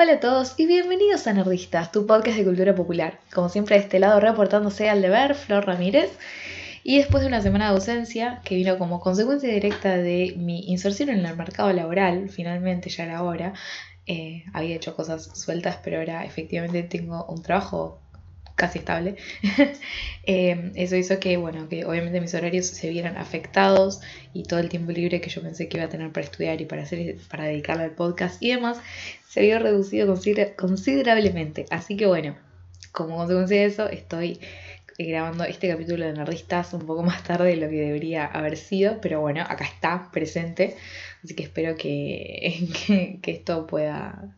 Hola a todos y bienvenidos a Nerdistas, tu podcast de cultura popular. Como siempre, de este lado reportándose al deber, Flor Ramírez. Y después de una semana de ausencia, que vino como consecuencia directa de mi inserción en el mercado laboral, finalmente ya era hora, eh, había hecho cosas sueltas, pero ahora efectivamente tengo un trabajo casi estable. Eh, eso hizo que, bueno, que obviamente mis horarios se vieran afectados y todo el tiempo libre que yo pensé que iba a tener para estudiar y para hacer, para dedicarle al podcast y demás, se vio reducido considerablemente. Así que bueno, como consecuencia de eso, estoy grabando este capítulo de Nerdistas un poco más tarde de lo que debería haber sido, pero bueno, acá está, presente. Así que espero que, que esto pueda,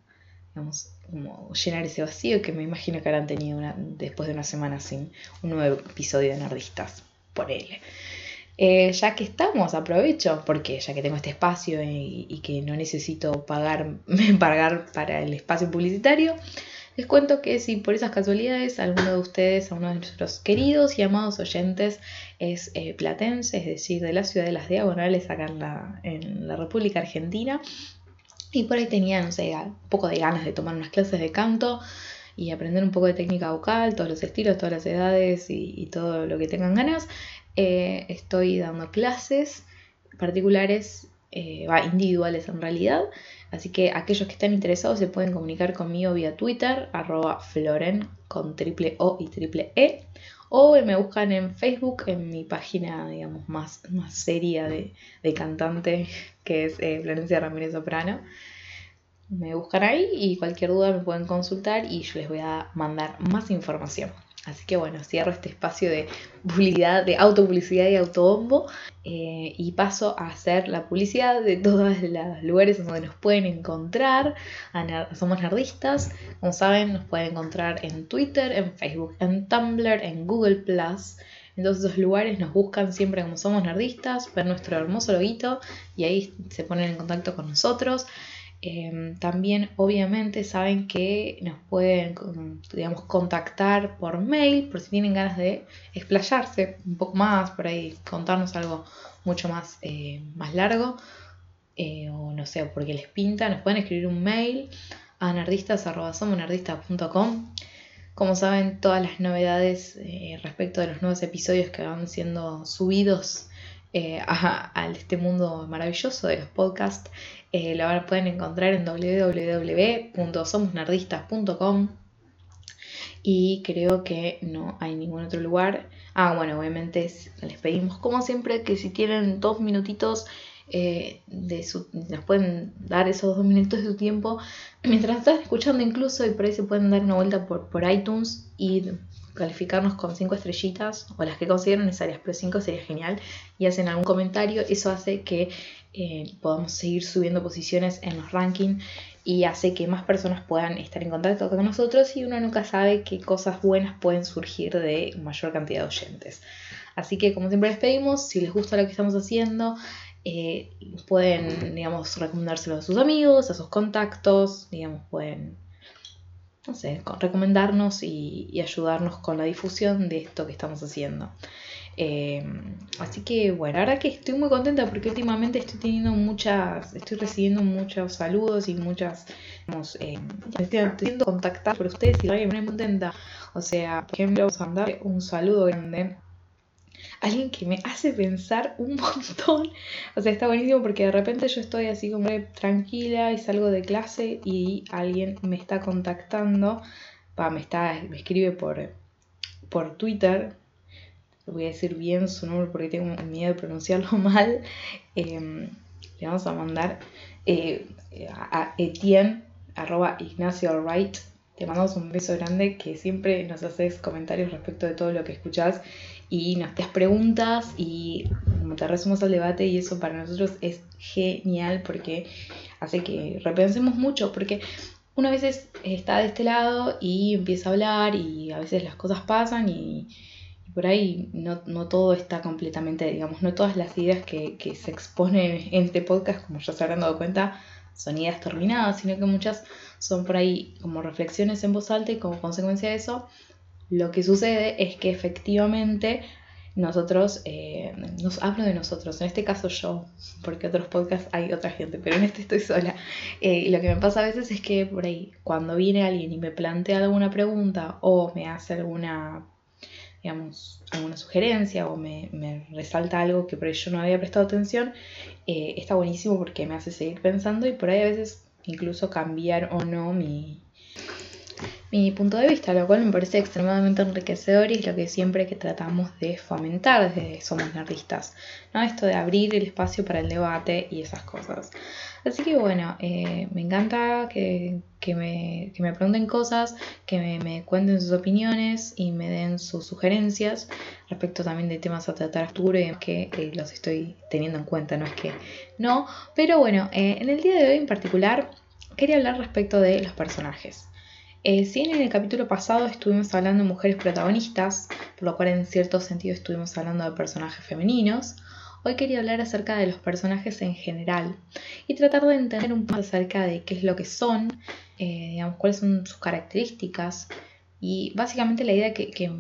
digamos, como llenar ese vacío que me imagino que habrán tenido después de una semana sin un nuevo episodio de Nerdistas por él. Eh, ya que estamos, aprovecho, porque ya que tengo este espacio y, que no necesito pagar, pagar para el espacio publicitario, les cuento que si por esas casualidades alguno de ustedes, a uno de nuestros queridos y amados oyentes, es eh, platense, es decir, de la ciudad de las Diagonales, acá en la República Argentina, y por ahí tenía, no sé, un poco de ganas de tomar unas clases de canto y aprender un poco de técnica vocal, todos los estilos, todas las edades y, todo lo que tengan ganas. Eh, estoy dando clases particulares, eh, individuales en realidad. Así que aquellos que estén interesados se pueden comunicar conmigo vía Twitter, arroba floren con triple O y triple E o me buscan en Facebook, en mi página, digamos, más, más seria de, cantante, que es eh, Florencia Ramírez Soprano. Me buscan ahí y cualquier duda me pueden consultar y yo les voy a mandar más información. Así que bueno, cierro este espacio de publicidad, de autopublicidad y autobombo eh, y paso a hacer la publicidad de todos los lugares donde nos pueden encontrar. Somos nerdistas, como saben, nos pueden encontrar en Twitter, en Facebook, en Tumblr, en Google. En todos esos lugares nos buscan siempre como somos nerdistas, ver nuestro hermoso loguito y ahí se ponen en contacto con nosotros. Em, también obviamente saben que nos pueden digamos, contactar por mail por si tienen ganas de explayarse un poco más, por ahí contarnos algo mucho más, eh, más largo eh, o no sé, porque les pinta, nos pueden escribir un mail a nerdistas.com. Como saben, todas las novedades eh, respecto de los nuevos episodios que van siendo subidos a, a, este mundo maravilloso de los podcasts eh, la pueden encontrar en www.somosnerdistas.com y creo que no hay ningún otro lugar. Ah, bueno, obviamente les pedimos como siempre que si tienen dos minutitos eh, de nos pueden dar esos dos minutos de su tiempo mientras están escuchando incluso y por ahí se pueden dar una vuelta por, por iTunes y calificarnos con cinco estrellitas o las que consideren necesarias, pero cinco sería genial y hacen algún comentario, eso hace que eh, podamos seguir subiendo posiciones en los rankings y hace que más personas puedan estar en contacto con nosotros y uno nunca sabe qué cosas buenas pueden surgir de mayor cantidad de oyentes. Así que como siempre les pedimos, si les gusta lo que estamos haciendo, eh, pueden, digamos, recomendárselo a sus amigos, a sus contactos, digamos, pueden, no sé, recomendarnos y ayudarnos con la difusión de esto que estamos haciendo. Em, así que bueno, ahora que estoy muy contenta porque últimamente estoy teniendo muchas, estoy recibiendo muchos saludos y muchas, digamos, eh, estoy siendo contactada por ustedes y me muy contenta. O sea, por ejemplo, vamos a mandar un saludo grande alguien que me hace pensar un montón. O sea, está buenísimo porque de repente yo estoy así como tranquila y salgo de clase y alguien me está contactando, va, me está, me escribe por, por Twitter voy a decir bien su nombre porque tengo miedo de pronunciarlo mal, em, le vamos a mandar eh, a Etienne, arroba Ignacio Wright. Te mandamos un beso grande que siempre nos haces comentarios respecto de todo lo que escuchás y nos das preguntas y te resumos al debate y eso para nosotros es genial porque hace que repensemos mucho porque una vez está de este lado y empieza a hablar y a veces las cosas pasan y, por ahí no, todo está completamente, digamos, no todas las ideas que, se exponen en este podcast, como ya se habrán dado cuenta, son ideas terminadas, sino que muchas son por ahí como reflexiones en voz alta y como consecuencia de eso, lo que sucede es que efectivamente nosotros, eh, nos hablo de nosotros, en este caso yo, porque otros podcasts hay otra gente, pero en este estoy sola. Eh, lo que me pasa a veces es que por ahí, cuando viene alguien y me plantea alguna pregunta o me hace alguna, digamos, alguna sugerencia o me, resalta algo que por ahí yo no había prestado atención, eh, está buenísimo porque me hace seguir pensando y por ahí a veces incluso cambiar o no mi, mi punto de vista, lo cual me parece extremadamente enriquecedor y es lo que siempre que tratamos de fomentar desde Somos Nerdistas, ¿no? Esto de abrir el espacio para el debate y esas cosas. Así que bueno, eh, me encanta que, me, pregunten cosas, que me, cuenten sus opiniones y me den sus sugerencias respecto también de temas a tratar futuro y que eh, los estoy teniendo en cuenta, no es que no. Pero bueno, eh, en el día de hoy en particular quería hablar respecto de los personajes. Eh, si en el capítulo pasado estuvimos hablando de mujeres protagonistas, por lo cual en cierto sentido estuvimos hablando de personajes femeninos, hoy quería hablar acerca de los personajes en general y tratar de entender un poco acerca de qué es lo que son, eh, digamos, cuáles son sus características y básicamente la idea que,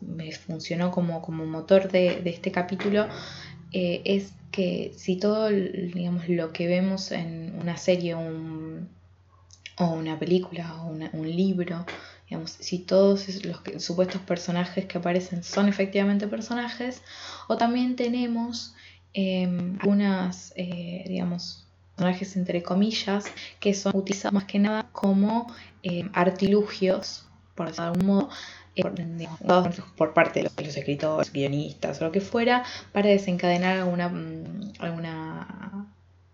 me funcionó como, como motor de, este capítulo eh, es que si todo digamos, lo que vemos en una serie, un o una película o un libro, digamos, si todos los supuestos personajes que aparecen son efectivamente personajes, o también tenemos em, algunas, eh, digamos, personajes entre comillas, que son utilizados más que nada como em, artilugios, por decirlo de algún modo, eh, por, parte de los, escritores, guionistas o lo que fuera, para desencadenar alguna, mm, alguna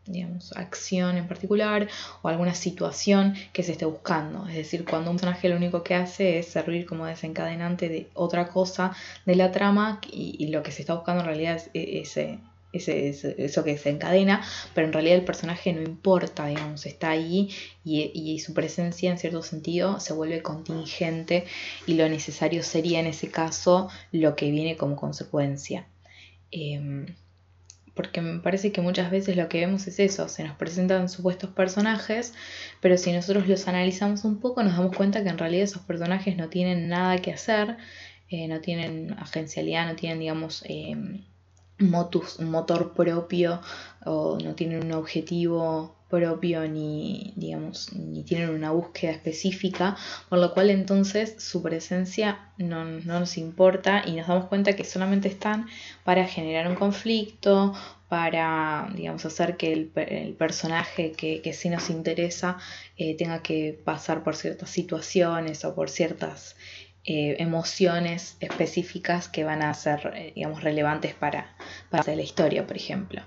digamos, acción en particular o alguna situación que se esté buscando. Es decir, cuando un personaje lo único que hace es servir como desencadenante de otra cosa de la trama y, lo que se está buscando en realidad es e, ese, ese, eso que desencadena, pero en realidad el personaje no importa, digamos, está ahí y, y, su presencia en cierto sentido se vuelve contingente y lo necesario sería en ese caso lo que viene como consecuencia. Em, porque me parece que muchas veces lo que vemos es eso, se nos presentan supuestos personajes, pero si nosotros los analizamos un poco nos damos cuenta que en realidad esos personajes no tienen nada que hacer, eh, no tienen agencialidad, no tienen, digamos, eh, motus, un motor propio o no tienen un objetivo propio ni digamos ni tienen una búsqueda específica por lo cual entonces su presencia no, nos importa y nos damos cuenta que solamente están para generar un conflicto para digamos hacer que el, personaje que, que, sí nos interesa eh, tenga que pasar por ciertas situaciones o por ciertas eh, emociones específicas que van a ser, eh, digamos, relevantes para, para la historia, por ejemplo.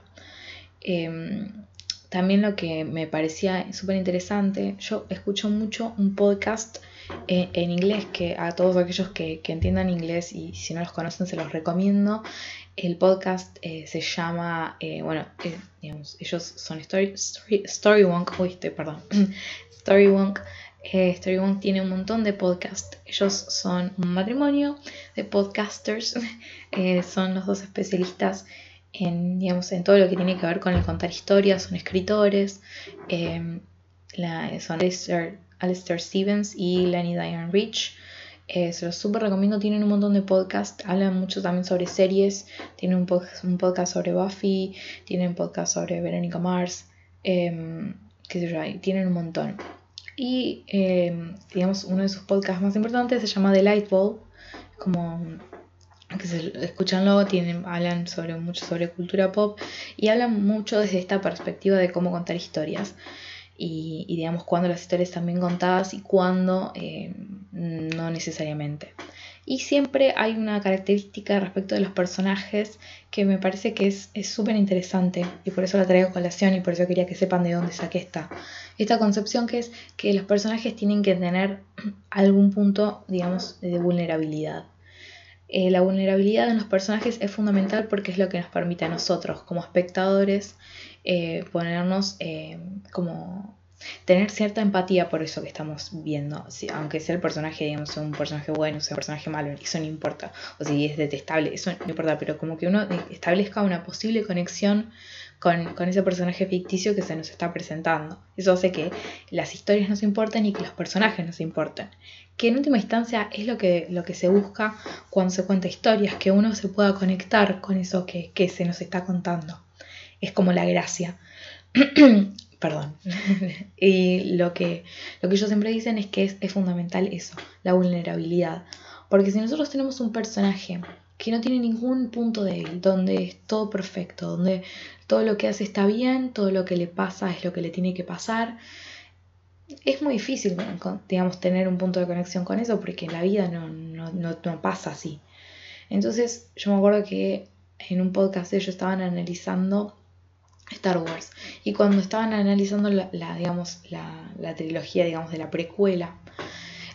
También lo que me parecía súper interesante, yo escucho mucho un podcast eh, en inglés que a todos aquellos que, entiendan inglés y si no los conocen se los recomiendo. El podcast se llama, bueno, digamos, ellos son Story, Story, Storywonk, uy, estoy, perdón, Storywonk eh, Storybound tiene un montón de podcasts. Ellos son un matrimonio de podcasters. Eh, son los dos especialistas en, digamos, en todo lo que tiene que ver con el contar historias. Son escritores. Eh, son Alistair, Stevens y Lenny Diane Rich. se los súper recomiendo. Tienen un montón de podcasts. Hablan mucho también sobre series. Tienen un, podcast sobre Buffy. Tienen podcast sobre Veronica Mars. qué sé yo, tienen un montón. Y em, digamos, uno de sus podcasts más importantes se llama The Light Bulb, como que se escuchan luego, tienen, hablan sobre mucho sobre cultura pop y hablan mucho desde esta perspectiva de cómo contar historias y, digamos cuándo las historias están bien contadas y cuándo em, no necesariamente. Y siempre hay una característica respecto de los personajes que me parece que es súper interesante y por eso la traigo a colación y por eso quería que sepan de dónde saqué esta, esta concepción que es que los personajes tienen que tener algún punto, digamos, de vulnerabilidad. Eh, la vulnerabilidad en los personajes es fundamental porque es lo que nos permite a nosotros como espectadores eh, ponernos eh, como tener cierta empatía por eso que estamos viendo, aunque sea el personaje, digamos, sea un personaje bueno, sea un personaje malo, eso no importa, o si es detestable, eso no importa, pero como que uno establezca una posible conexión con, ese personaje ficticio que se nos está presentando. Eso hace que las historias nos importen y que los personajes nos importen. Que en última instancia es lo que, lo que se busca cuando se cuenta historias, que uno se pueda conectar con eso que, que se nos está contando. Es como la gracia. Perdón. y lo que, lo que ellos siempre dicen es que es, es fundamental eso, la vulnerabilidad. Porque si nosotros tenemos un personaje que no tiene ningún punto débil, donde es todo perfecto, donde todo lo que hace está bien, todo lo que le pasa es lo que le tiene que pasar. Es muy difícil, digamos, tener un punto de conexión con eso porque la vida no, no, no, pasa así. Entonces, yo me acuerdo que en un podcast ellos estaban analizando Star Wars y cuando estaban analizando la, digamos, la, la, trilogía, digamos, de la precuela,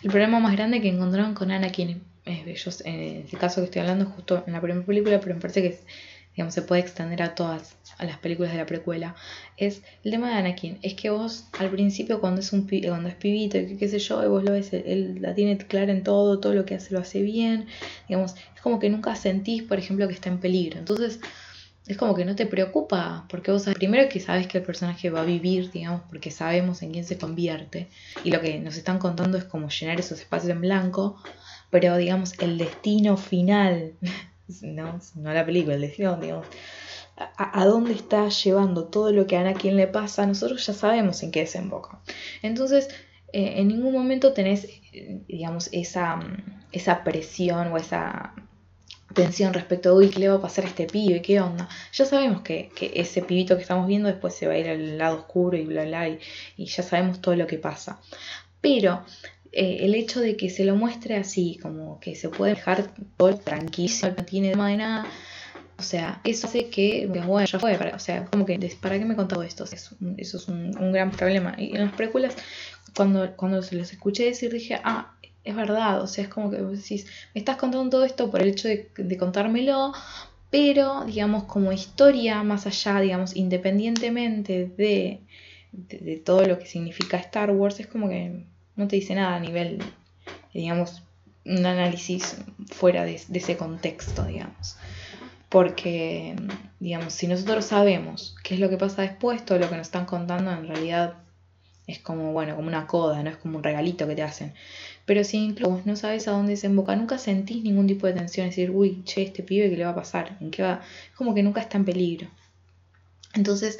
el problema más grande que encontraron con Anakin ellos, en el caso que estoy hablando, justo en la primera película, pero me parece que digamos, se puede extender a todas a las películas de la precuela, es el tema de Anakin. Es que vos al principio cuando es un cuando es pibito, y qué sé yo, y vos lo ves, él, la tiene clara en todo, todo lo que hace lo hace bien, digamos, es como que nunca sentís, por ejemplo, que está en peligro. Entonces, es como que no te preocupa, porque vos primero que sabes que el personaje va a vivir, digamos, porque sabemos en quién se convierte, y lo que nos están contando es como llenar esos espacios en blanco, pero digamos, el destino final, no, no la película, el destino, digamos, a, dónde está llevando todo lo que a Anakin le pasa, nosotros ya sabemos en qué desemboca. Entonces, eh, en ningún momento tenés, digamos, esa, esa presión o esa tensión respecto a, uy, ¿qué le va a pasar a este pibe? ¿Qué onda? Ya sabemos que, que, ese pibito que estamos viendo después se va a ir al lado oscuro y bla, bla, y, y ya sabemos todo lo que pasa. Pero eh, el hecho de que se lo muestre así, como que se puede dejar todo tranquilo, no tiene de nada. O sea, eso hace que, bueno, ya fue, o sea, como que, ¿para qué me contado esto? Eso, es un, gran problema. Y en las precuelas, cuando, cuando se los escuché decir, dije, ah, es verdad, o sea, es como que decís, me estás contando todo esto por el hecho de, contármelo, pero, digamos, como historia, más allá, digamos, independientemente de, de todo lo que significa Star Wars, es como que no te dice nada a nivel, digamos, un análisis fuera de, ese contexto, digamos. Porque, digamos, si nosotros sabemos qué es lo que pasa después, todo lo que nos están contando en realidad es como, bueno, como una coda, no es como un regalito que te hacen. Pero si incluso no sabes a dónde desemboca, nunca sentís ningún tipo de tensión, es decir, uy, che, este pibe, ¿qué le va a pasar? ¿En qué va? Es como que nunca está en peligro. Entonces,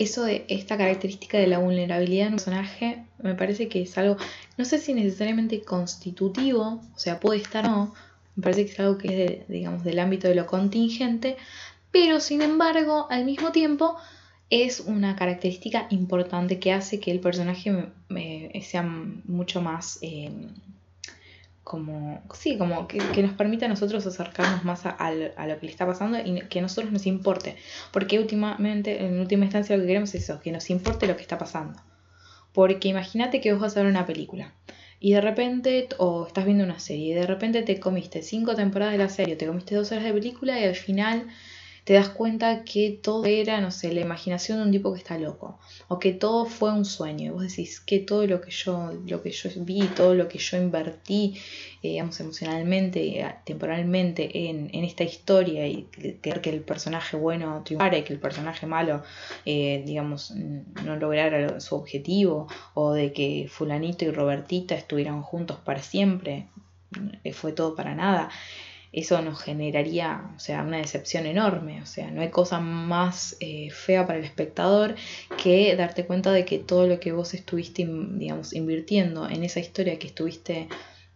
eso de esta característica de la vulnerabilidad en un personaje me parece que es algo, no sé si necesariamente constitutivo, o sea, puede estar o no, me parece que es algo que es, digamos, del ámbito de lo contingente, pero sin embargo, al mismo tiempo, es una característica importante que hace que el personaje sea mucho más... Eh, como, sí, como que, nos permita a nosotros acercarnos más a, lo que le está pasando y que a nosotros nos importe. Porque últimamente, en última instancia lo que queremos es eso, que nos importe lo que está pasando. Porque imagínate que vos vas a ver una película y de repente, o estás viendo una serie y de repente te comiste cinco temporadas de la serie, te comiste dos horas de película y al final te das cuenta que todo era, no sé, la imaginación de un tipo que está loco, o que todo fue un sueño, y vos decís que todo lo que yo, lo que yo vi, todo lo que yo invertí, eh, digamos, emocionalmente, temporalmente en, en, esta historia, y creer que el personaje bueno triunfara y que el personaje malo, eh, digamos, no lograra su objetivo, o de que fulanito y Robertita estuvieran juntos para siempre, eh, fue todo para nada eso nos generaría, o sea, una decepción enorme. O sea, no hay cosa más eh, fea para el espectador que darte cuenta de que todo lo que vos estuviste, digamos, invirtiendo en esa historia que estuviste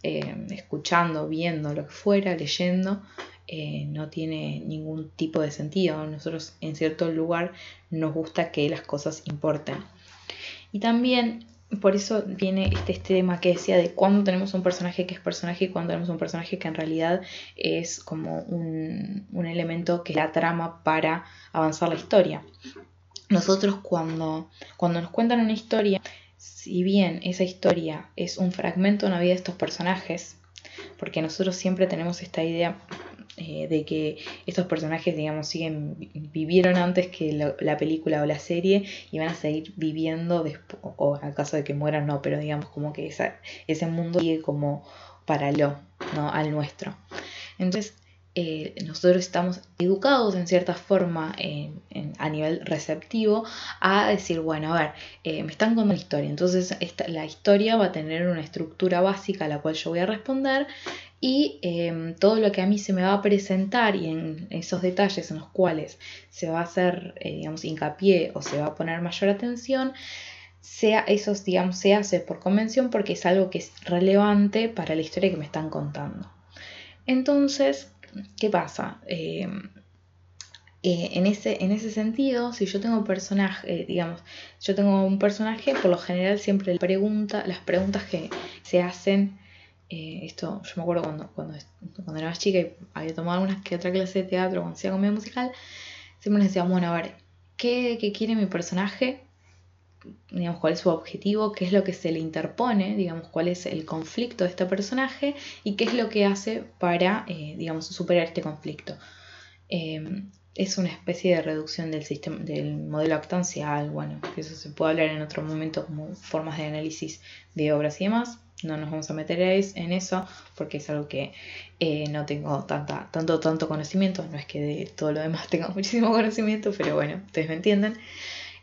eh, escuchando, viendo, lo que fuera, leyendo, eh, no tiene ningún tipo de sentido. Nosotros en cierto lugar nos gusta que las cosas importen. Y también por eso viene este, tema que decía de cuando tenemos un personaje que es personaje y cuando tenemos un personaje que en realidad es como un, elemento que la trama para avanzar la historia. Nosotros cuando, cuando nos cuentan una historia, si bien esa historia es un fragmento de una vida de estos personajes, porque nosotros siempre tenemos esta idea eh, de que estos personajes, digamos, siguen, vivieron antes que la, película o la serie y van a seguir viviendo después, o al caso de que mueran, no, pero digamos como que ese mundo sigue como paralelo ¿no? al nuestro. Entonces, eh, nosotros estamos educados en cierta forma a nivel receptivo a decir, bueno, a ver, eh, me están contando una historia, entonces la historia va a tener una estructura básica a la cual yo voy a responder y em, todo lo que a mí se me va a presentar y en esos detalles en los cuales se va a hacer, eh, digamos, hincapié o se va a poner mayor atención, sea esos, digamos, se hace por convención porque es algo que es relevante para la historia que me están contando. Entonces, ¿qué pasa? Eh, eh, en, ese, en ese sentido, si yo tengo personaje, eh, digamos, yo tengo un personaje, por lo general siempre pregunta, las preguntas que se hacen, esto yo me acuerdo cuando, cuando, cuando, era más chica y había tomado algunas que otra clase de teatro cuando hacía comedia musical, siempre les decía, bueno, a ver, ¿qué, ¿qué, quiere mi personaje? digamos, cuál es su objetivo, qué es lo que se le interpone, digamos, cuál es el conflicto de este personaje y qué es lo que hace para, eh, digamos, superar este conflicto. Em, es una especie de reducción del sistema, del modelo actancial, bueno, que eso se puede hablar en otro momento como formas de análisis de obras y demás. No nos vamos a meter en eso porque es algo que eh, no tengo tanta, tanto, tanto conocimiento. No es que de todo lo demás tenga muchísimo conocimiento, pero bueno, ustedes me entienden.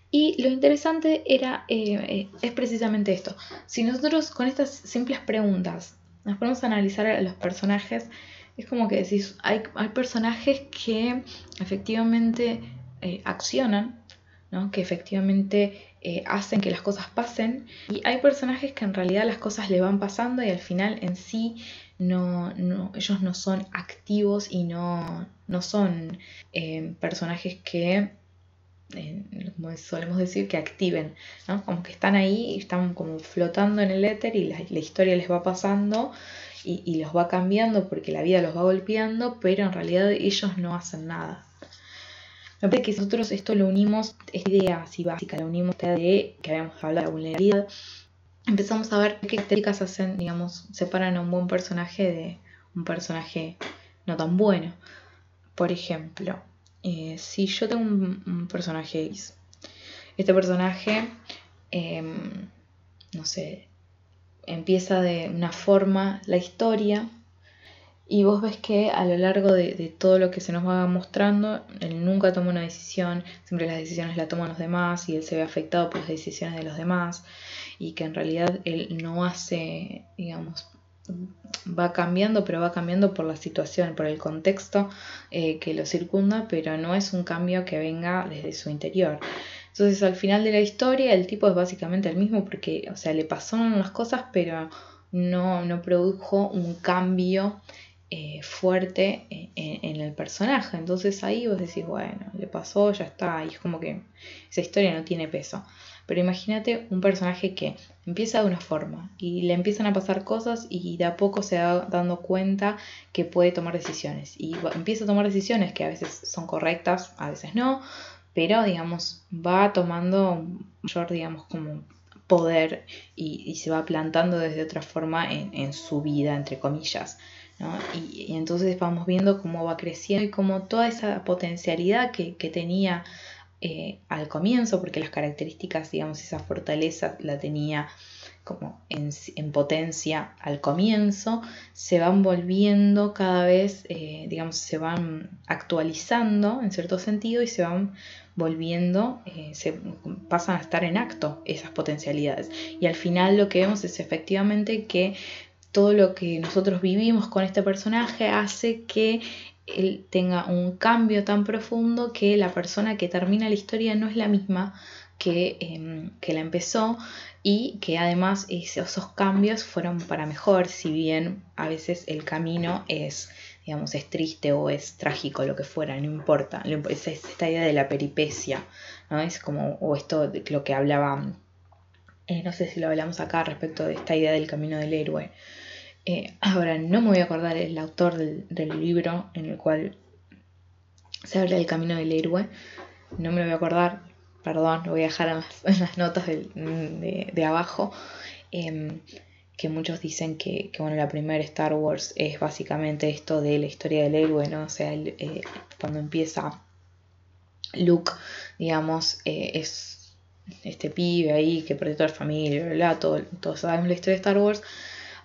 Y lo interesante era, eh, eh, es precisamente esto. Si nosotros con estas simples preguntas nos ponemos a analizar a los personajes, es como que decís, hay, hay personajes que efectivamente accionan, ¿no? que efectivamente hacen que las cosas pasen, y hay personajes que en realidad las cosas le van pasando y al final en sí no, no, ellos no son activos y no, no son personajes que como solemos decir, que activen, ¿no? Como que están ahí y están como flotando en el éter y la, historia les va pasando y, los va cambiando porque la vida los va golpeando, pero en realidad ellos no hacen nada. Me parece que nosotros esto lo unimos, esta idea así básica, lo unimos de que habíamos hablado de vulnerabilidad, empezamos a ver qué técnicas hacen, digamos, separan a un buen personaje de un personaje no tan bueno. Por ejemplo, eh, si yo tengo un, personaje X, este personaje, em, no sé, empieza de una forma la historia y vos ves que a lo largo de, todo lo que se nos va mostrando, él nunca toma una decisión, siempre las decisiones las toman los demás y él se ve afectado por las decisiones de los demás y que en realidad él no hace, digamos, va cambiando, pero va cambiando por la situación, por el contexto eh, que lo circunda, pero no es un cambio que venga desde su interior. Entonces al final de la historia el tipo es básicamente el mismo porque, o sea, le pasaron las cosas, pero no, no produjo un cambio eh, fuerte en, el personaje. Entonces ahí vos decís, bueno, le pasó, ya está, y es como que esa historia no tiene peso. Pero imagínate un personaje que empieza de una forma y le empiezan a pasar cosas y de a poco se va dando cuenta que puede tomar decisiones. Y empieza a tomar decisiones que a veces son correctas, a veces no, pero digamos, va tomando mayor, digamos, como poder y, se va plantando desde otra forma en, su vida, entre comillas. Y, entonces vamos viendo cómo va creciendo y cómo toda esa potencialidad que, que tenía eh, al comienzo, porque las características, digamos, esa fortaleza la tenía como en, potencia al comienzo, se van volviendo cada vez, eh, digamos, se van actualizando en cierto sentido y se van volviendo, eh, se pasan a estar en acto esas potencialidades. Y al final lo que vemos es efectivamente que todo lo que nosotros vivimos con este personaje hace que él tenga un cambio tan profundo que la persona que termina la historia no es la misma que, em, que la empezó y que además esos cambios fueron para mejor, si bien a veces el camino es, digamos, es triste o es trágico, lo que fuera, no importa, es esta idea de la peripecia, ¿no? Es como, o esto de lo que hablaba, eh, no sé si lo hablamos acá respecto de esta idea del camino del héroe, eh, ahora no me voy a acordar el autor del, libro en el cual se habla del camino del héroe. No me lo voy a acordar, perdón, lo voy a dejar en las, notas de, abajo. Em, que muchos dicen que, bueno, la primera Star Wars es básicamente esto de la historia del héroe, ¿no? O sea, eh, cuando empieza Luke, digamos, eh, es este pibe ahí que perdió toda la familia, bla, todo, todos sabemos la historia de Star Wars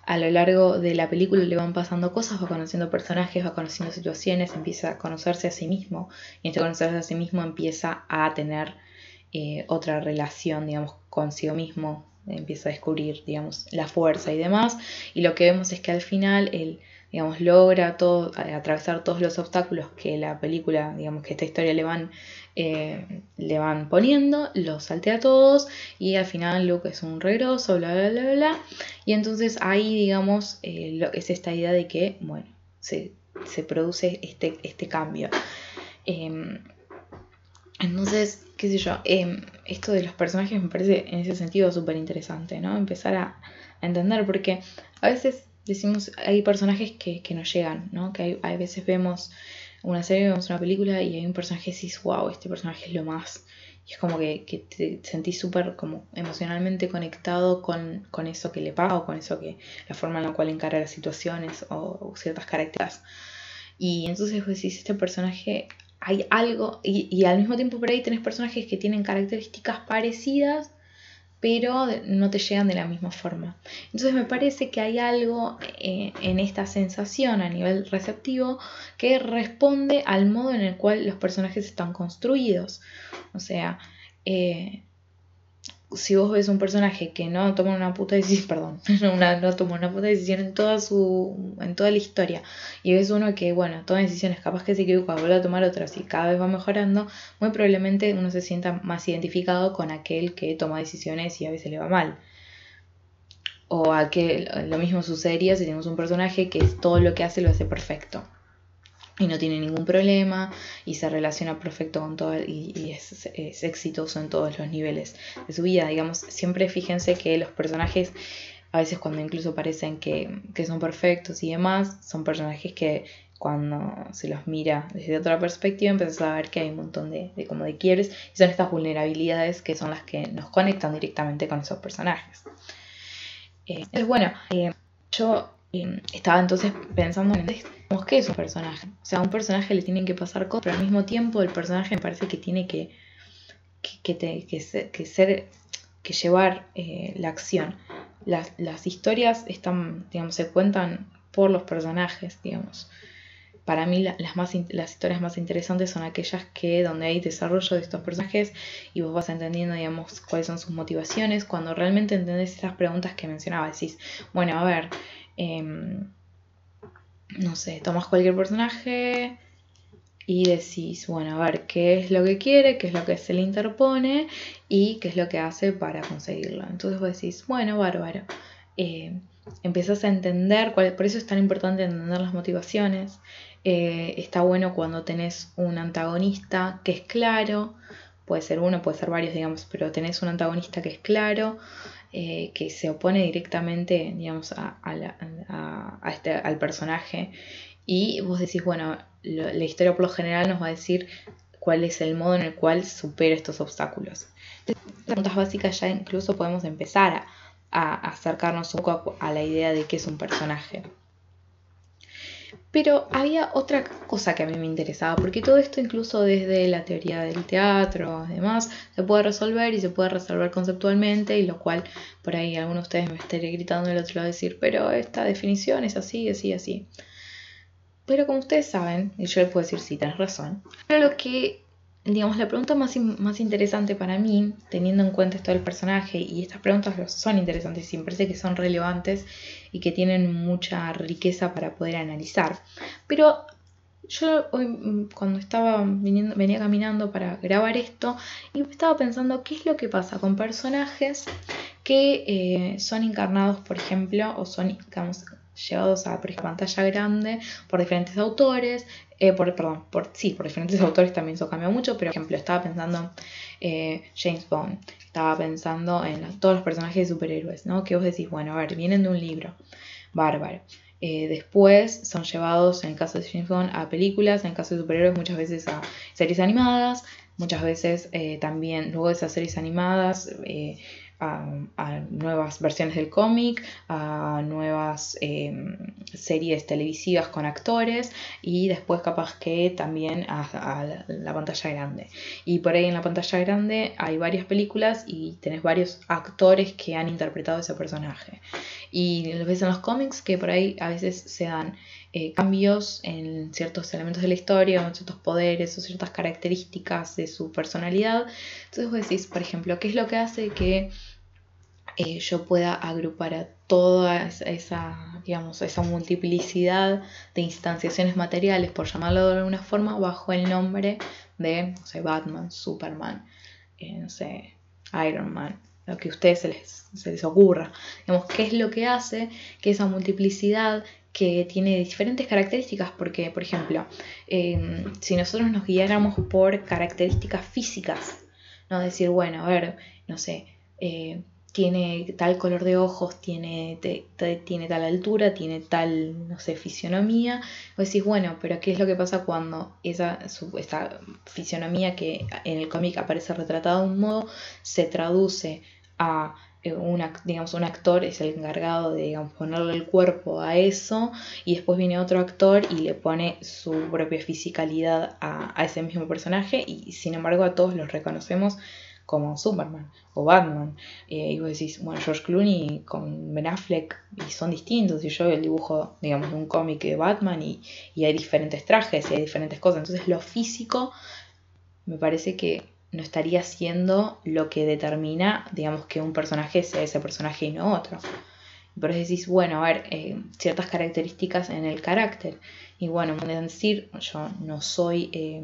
a lo largo de la película le van pasando cosas, va conociendo personajes, va conociendo situaciones, empieza a conocerse a sí mismo y este conocerse a sí mismo empieza a tener eh, otra relación, digamos, consigo mismo, empieza a descubrir, digamos, la fuerza y demás y lo que vemos es que al final él digamos, logra todo, atravesar todos los obstáculos que la película, digamos, que esta historia le van, eh, le van poniendo, los saltea todos y al final Luke es un regroso, bla, bla, bla, bla. Y entonces ahí, digamos, eh, es esta idea de que, bueno, se, produce este, este cambio. Em, entonces, qué sé yo, em, esto de los personajes me parece en ese sentido súper interesante, ¿no? Empezar a, a entender, porque a veces decimos, hay personajes que, que nos llegan, ¿no? Que hay, a veces vemos una serie, vemos una película y hay un personaje y decís, wow, este personaje es lo más. Y es como que, que te sentís súper como emocionalmente conectado con, con, eso que le pasa o con eso que, la forma en la cual encara las situaciones o, ciertas características. Y entonces vos decís, este personaje hay algo, y, y al mismo tiempo por ahí tenés personajes que tienen características parecidas, pero no te llegan de la misma forma. Entonces me parece que hay algo eh, en esta sensación a nivel receptivo que responde al modo en el cual los personajes están construidos. O sea, eh, si vos ves un personaje que no toma una puta decisión, perdón, no, toma una puta decisión en toda su, en toda la historia, y ves uno que, bueno, toma decisiones, capaz que se equivoca, vuelve a tomar otras y cada vez va mejorando, muy probablemente uno se sienta más identificado con aquel que toma decisiones y a veces le va mal. O aquel, lo mismo sucedería si tenemos un personaje que todo lo que hace lo hace perfecto y no tiene ningún problema y se relaciona perfecto con todo y, es, exitoso en todos los niveles de su vida. Digamos, siempre fíjense que los personajes, a veces cuando incluso parecen que, son perfectos y demás, son personajes que cuando se los mira desde otra perspectiva empiezas a ver que hay un montón de, de como de quiebres y son estas vulnerabilidades que son las que nos conectan directamente con esos personajes. Eh, entonces, bueno, eh, yo estaba entonces pensando en ¿Qué es un personaje? O sea, a un personaje le tienen que pasar cosas, pero al mismo tiempo el personaje me parece que tiene que, que, ser, que, llevar eh, la acción. Las, historias están, digamos, se cuentan por los personajes, digamos. Para mí las, más, las historias más interesantes son aquellas que donde hay desarrollo de estos personajes y vos vas entendiendo, digamos, cuáles son sus motivaciones. Cuando realmente entendés esas preguntas que mencionaba, decís, bueno, a ver, eh, no sé, tomas cualquier personaje y decís, bueno, a ver qué es lo que quiere, qué es lo que se le interpone y qué es lo que hace para conseguirlo. Entonces vos decís, bueno, bárbaro. Eh, empiezas a entender, cuál, por eso es tan importante entender las motivaciones. Eh, está bueno cuando tenés un antagonista que es claro, puede ser uno, puede ser varios, digamos, pero tenés un antagonista que es claro, eh, que se opone directamente, digamos, a, este, al personaje. Y vos decís, bueno, la historia por lo general nos va a decir cuál es el modo en el cual supera estos obstáculos. Las preguntas básicas ya incluso podemos empezar a, acercarnos un poco a la idea de qué es un personaje. Pero había otra cosa que a mí me interesaba, porque todo esto incluso desde la teoría del teatro y demás, se puede resolver y se puede resolver conceptualmente, y lo cual por ahí algunos de ustedes me estaría gritando el otro lado decir, pero esta definición es así, así, así. Pero como ustedes saben, y yo les puedo decir, sí, tenés razón, pero lo que digamos, la pregunta más, más interesante para mí, teniendo en cuenta esto del personaje, y estas preguntas son interesantes y me que son relevantes y que tienen mucha riqueza para poder analizar. Pero yo hoy, mm, cuando estaba venía caminando para grabar esto, y estaba pensando qué es lo que pasa con personajes que eh, son encarnados, por ejemplo, o son, llevados a pantalla grande por diferentes autores, eh, por, perdón, por, sí, por diferentes autores también eso cambió mucho, pero por ejemplo estaba pensando eh, James Bond, estaba pensando en todos los personajes de superhéroes, ¿no? Que vos decís, bueno, a ver, vienen de un libro, bárbaro. Eh, después son llevados, en el caso de James Bond, a películas, en el caso de superhéroes muchas veces a series animadas, muchas veces también luego de esas series animadas a, nuevas versiones del cómic, a nuevas em, series televisivas con actores y después capaz que también a, la, pantalla grande. Y por ahí en la pantalla grande hay varias películas y tenés varios actores que han interpretado ese personaje. Y lo ves en los cómics que por ahí a veces se dan eh, cambios en ciertos elementos de la historia, en ciertos poderes o ciertas características de su personalidad. Entonces vos decís, por ejemplo, ¿qué es lo que hace que eh, yo pueda agrupar a toda esa, digamos, esa multiplicidad de instanciaciones materiales, por llamarlo de alguna forma, bajo el nombre de Batman, Superman, eh, no sé, Iron Man, lo que a ustedes se les, se les ocurra. Digamos, ¿qué es lo que hace que esa multiplicidad que tiene diferentes características? Porque, por ejemplo, em, si nosotros nos guiáramos por características físicas, no decir, bueno, a ver, no sé, eh, tiene tal color de ojos, tiene, tiene tal altura, tiene tal, no sé, fisionomía. Vos decís, bueno, pero ¿qué es lo que pasa cuando esa, esa fisionomía que en el cómic aparece retratada de un modo se traduce a un, digamos, un actor es el encargado de ponerle el cuerpo a eso y después viene otro actor y le pone su propia fisicalidad a, a ese mismo personaje y sin embargo a todos los reconocemos como Superman o Batman. Eh, y vos decís, bueno, George Clooney con Ben Affleck y son distintos. Y yo el dibujo, digamos, de un cómic de Batman y, y hay diferentes trajes y hay diferentes cosas. Entonces lo físico me parece que no estaría siendo lo que determina, digamos, que un personaje sea ese personaje y no otro. Pero decís, bueno, a ver, eh, ciertas características en el carácter. Y bueno, pueden decir, yo no soy eh,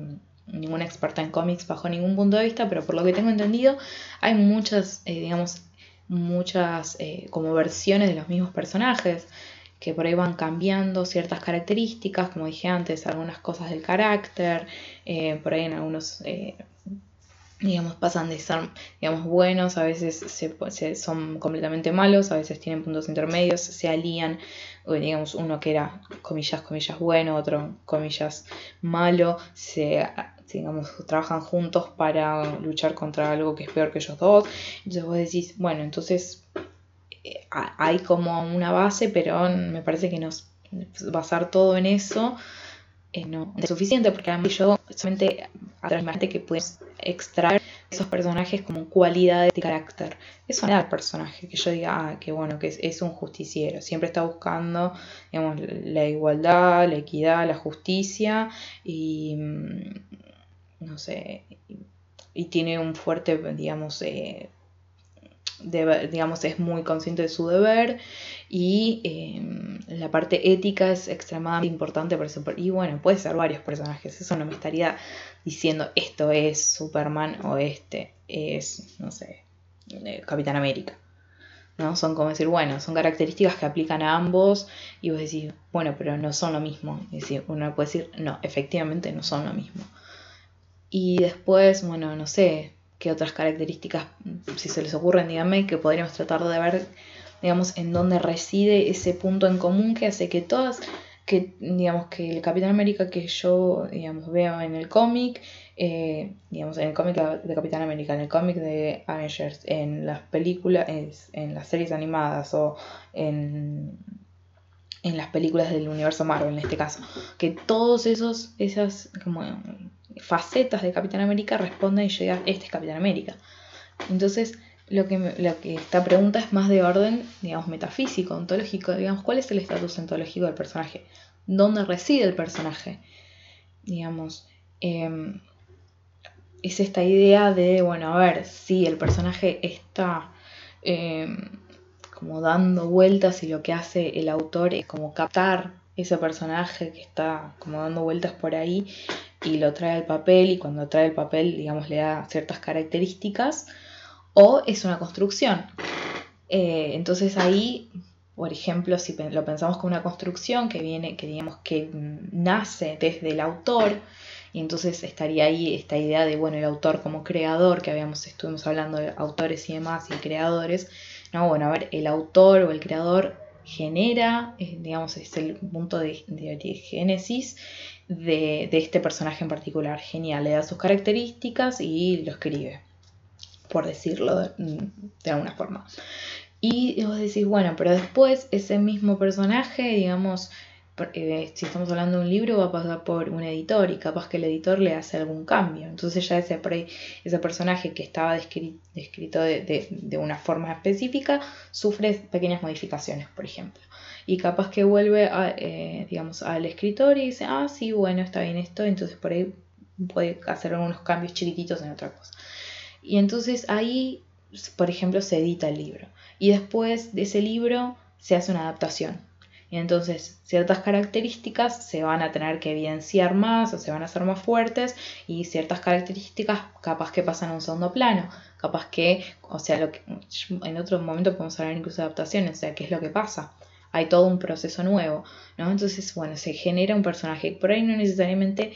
ninguna experta en cómics bajo ningún punto de vista, pero por lo que tengo entendido, hay muchas, eh, digamos, muchas eh, como versiones de los mismos personajes que por ahí van cambiando ciertas características, como dije antes, algunas cosas del carácter, por ahí en algunos, digamos, pasan de ser, digamos, buenos, a veces se, son completamente malos, a veces tienen puntos intermedios, se alían, digamos, uno que era, comillas, comillas, bueno, otro, comillas, malo, se digamos, trabajan juntos para luchar contra algo que es peor que ellos dos. Entonces vos decís, bueno, entonces eh, hay como una base, pero me parece que nos basar todo en eso eh, no es suficiente, porque a mí yo solamente a través de que puedes extraer esos personajes como cualidades de carácter. Eso no da al personaje, que yo diga, ah, que bueno, que es, un justiciero, siempre está buscando la igualdad, la equidad, la justicia y mm, no sé, y tiene un fuerte, digamos, eh, digamos, es muy consciente de su deber y em, la parte ética es extremadamente importante por eso. Y bueno, puede ser varios personajes, eso no me estaría diciendo esto es Superman o este es, no sé, eh, Capitán América. ¿no? Son como decir, bueno, son características que aplican a ambos y vos decís, bueno, pero no son lo mismo. Es decir, uno puede decir, no, efectivamente no son lo mismo. Y después, bueno, no sé qué otras características, si se les ocurren, díganme, que podríamos tratar de ver, digamos, en dónde reside ese punto en común que hace que todas, que digamos que el Capitán América que yo, digamos, veo en el cómic, eh, digamos, en el cómic de Capitán América, en el cómic de Avengers, en las películas, en las series animadas o en en las películas del universo Marvel en este caso, que todos esos esas como facetas de Capitán América responden y llegan, este es Capitán América. Entonces, lo que, lo que esta pregunta es más de orden, digamos, metafísico, ontológico, digamos, ¿cuál es el estatus ontológico del personaje? ¿Dónde reside el personaje? Digamos, em, es esta idea de, bueno, a ver, si el personaje está em, como dando vueltas y lo que hace el autor es como captar ese personaje que está como dando vueltas por ahí y lo trae al papel y cuando trae el papel, digamos, le da ciertas características, o es una construcción. Eh, entonces ahí, por ejemplo, si lo pensamos como una construcción que viene, que digamos que nace desde el autor, y entonces estaría ahí esta idea de, bueno, el autor como creador, que habíamos, estuvimos hablando de autores y demás y creadores, no, bueno, a ver, el autor o el creador genera, eh, digamos, es el punto de, de génesis de, este personaje en particular. Genial, le da sus características y lo escribe, por decirlo de, alguna forma. Y vos decís, bueno, pero después ese mismo personaje, digamos, eh, si estamos hablando de un libro, va a pasar por un editor y capaz que el editor le hace algún cambio. Entonces ya ese, ese personaje que estaba descrito de, una forma específica sufre pequeñas modificaciones, por ejemplo. Y capaz que vuelve eh, digamos, al escritor y dice, ah, sí, bueno, está bien esto, entonces por ahí puede hacer algunos cambios chiquititos en otra cosa. Y entonces ahí, por ejemplo, se edita el libro. Y después de ese libro se hace una adaptación y entonces ciertas características se van a tener que evidenciar más o se van a hacer más fuertes y ciertas características capaz que pasan a un segundo plano, capaz que, o sea, lo que, en otro momento podemos hablar incluso de adaptaciones, o sea, qué es lo que pasa. Hay todo un proceso nuevo, ¿no? Entonces, bueno, se genera un personaje, por ahí no necesariamente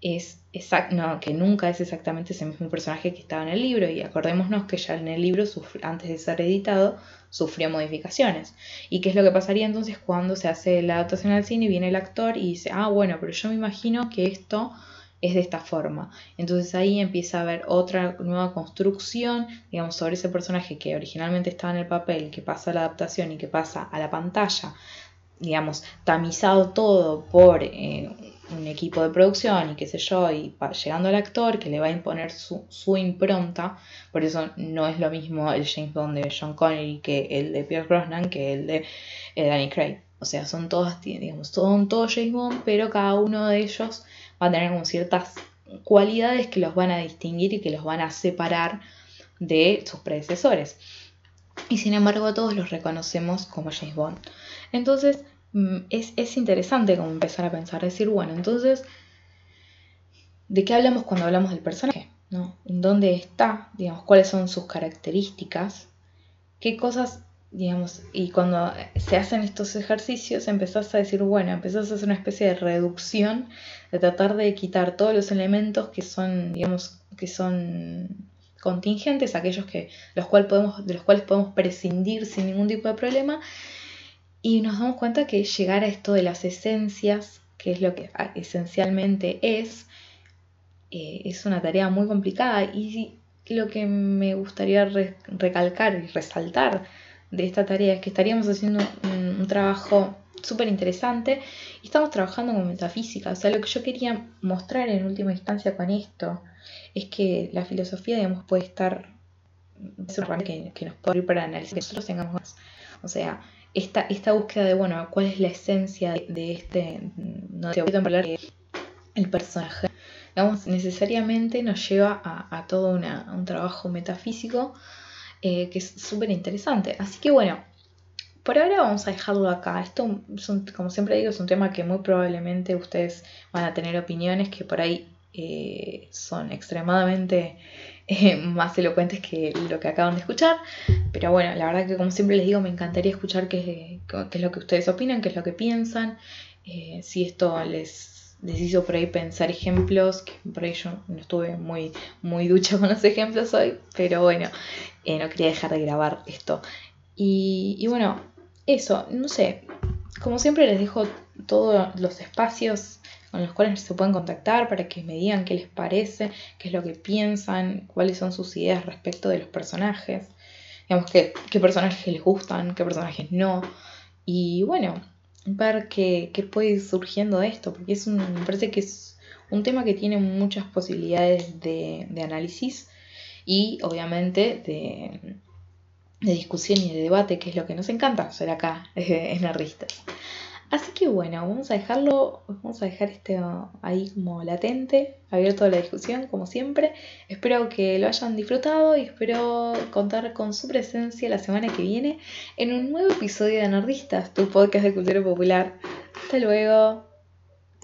es exacto, no, que nunca es exactamente ese mismo personaje que estaba en el libro y acordémonos que ya en el libro, antes de ser editado, sufrió modificaciones. ¿Y qué es lo que pasaría entonces cuando se hace la adaptación al cine y viene el actor y dice, ah, bueno, pero yo me imagino que esto es de esta forma. Entonces ahí empieza a haber otra nueva construcción, digamos, sobre ese personaje que originalmente estaba en el papel, que pasa a la adaptación y que pasa a la pantalla, digamos, tamizado todo por eh, un equipo de producción y qué sé yo, y llegando al actor que le va a imponer su, su, impronta, por eso no es lo mismo el James Bond de John Connery que el de Pierre Brosnan que el de eh, Danny Craig. O sea, son todos, digamos, son todos James Bond, pero cada uno de ellos va a tener como ciertas cualidades que los van a distinguir y que los van a separar de sus predecesores. Y sin embargo, todos los reconocemos como James Bond. Entonces, Mm, es, interesante como empezar a pensar, decir, bueno, entonces, ¿de qué hablamos cuando hablamos del personaje? ¿no? ¿Dónde está? Digamos, ¿cuáles son sus características? ¿Qué cosas, digamos, y cuando se hacen estos ejercicios empezás a decir, bueno, empezás a hacer una especie de reducción, de tratar de quitar todos los elementos que son, digamos, que son contingentes, aquellos que, los cuales podemos, de los cuales podemos prescindir sin ningún tipo de problema, y nos damos cuenta que llegar a esto de las esencias, que es lo que esencialmente es, eh, es una tarea muy complicada y lo que me gustaría recalcar y resaltar de esta tarea es que estaríamos haciendo un, trabajo súper interesante y estamos trabajando con metafísica. O sea, lo que yo quería mostrar en última instancia con esto es que la filosofía, digamos, puede estar, es un que, que nos puede ir para análisis que nosotros tengamos más. O sea, esta, esta búsqueda de, bueno, cuál es la esencia de, este, no te voy a hablar el personaje, digamos, necesariamente nos lleva a, todo un trabajo metafísico eh, que es súper interesante. Así que bueno, por ahora vamos a dejarlo acá. Esto, como siempre digo, es un tema que muy probablemente ustedes van a tener opiniones que por ahí eh, son extremadamente eh, más elocuentes que lo que acaban de escuchar. Pero bueno, la verdad que como siempre les digo, me encantaría escuchar qué, es lo que ustedes opinan, qué es lo que piensan, si esto les, les hizo por ahí pensar ejemplos, que por ahí yo no estuve muy, muy ducha con los ejemplos hoy, pero bueno, eh, no quería dejar de grabar esto. Y, bueno, eso, no sé, como siempre les dejo todos los espacios con los cuales se pueden contactar para que me digan qué les parece, qué es lo que piensan, cuáles son sus ideas respecto de los personajes, digamos qué, qué personajes les gustan, qué personajes no, y bueno, ver qué, puede ir surgiendo de esto, porque es un, me parece que es un tema que tiene muchas posibilidades de, análisis y obviamente de, de discusión y de debate, que es lo que nos encanta hacer acá en Arristas. Así que bueno, vamos a dejarlo, vamos a dejar este ahí como latente, abierto a la discusión, como siempre. Espero que lo hayan disfrutado y espero contar con su presencia la semana que viene en un nuevo episodio de Nordistas, tu podcast de cultura popular. Hasta luego.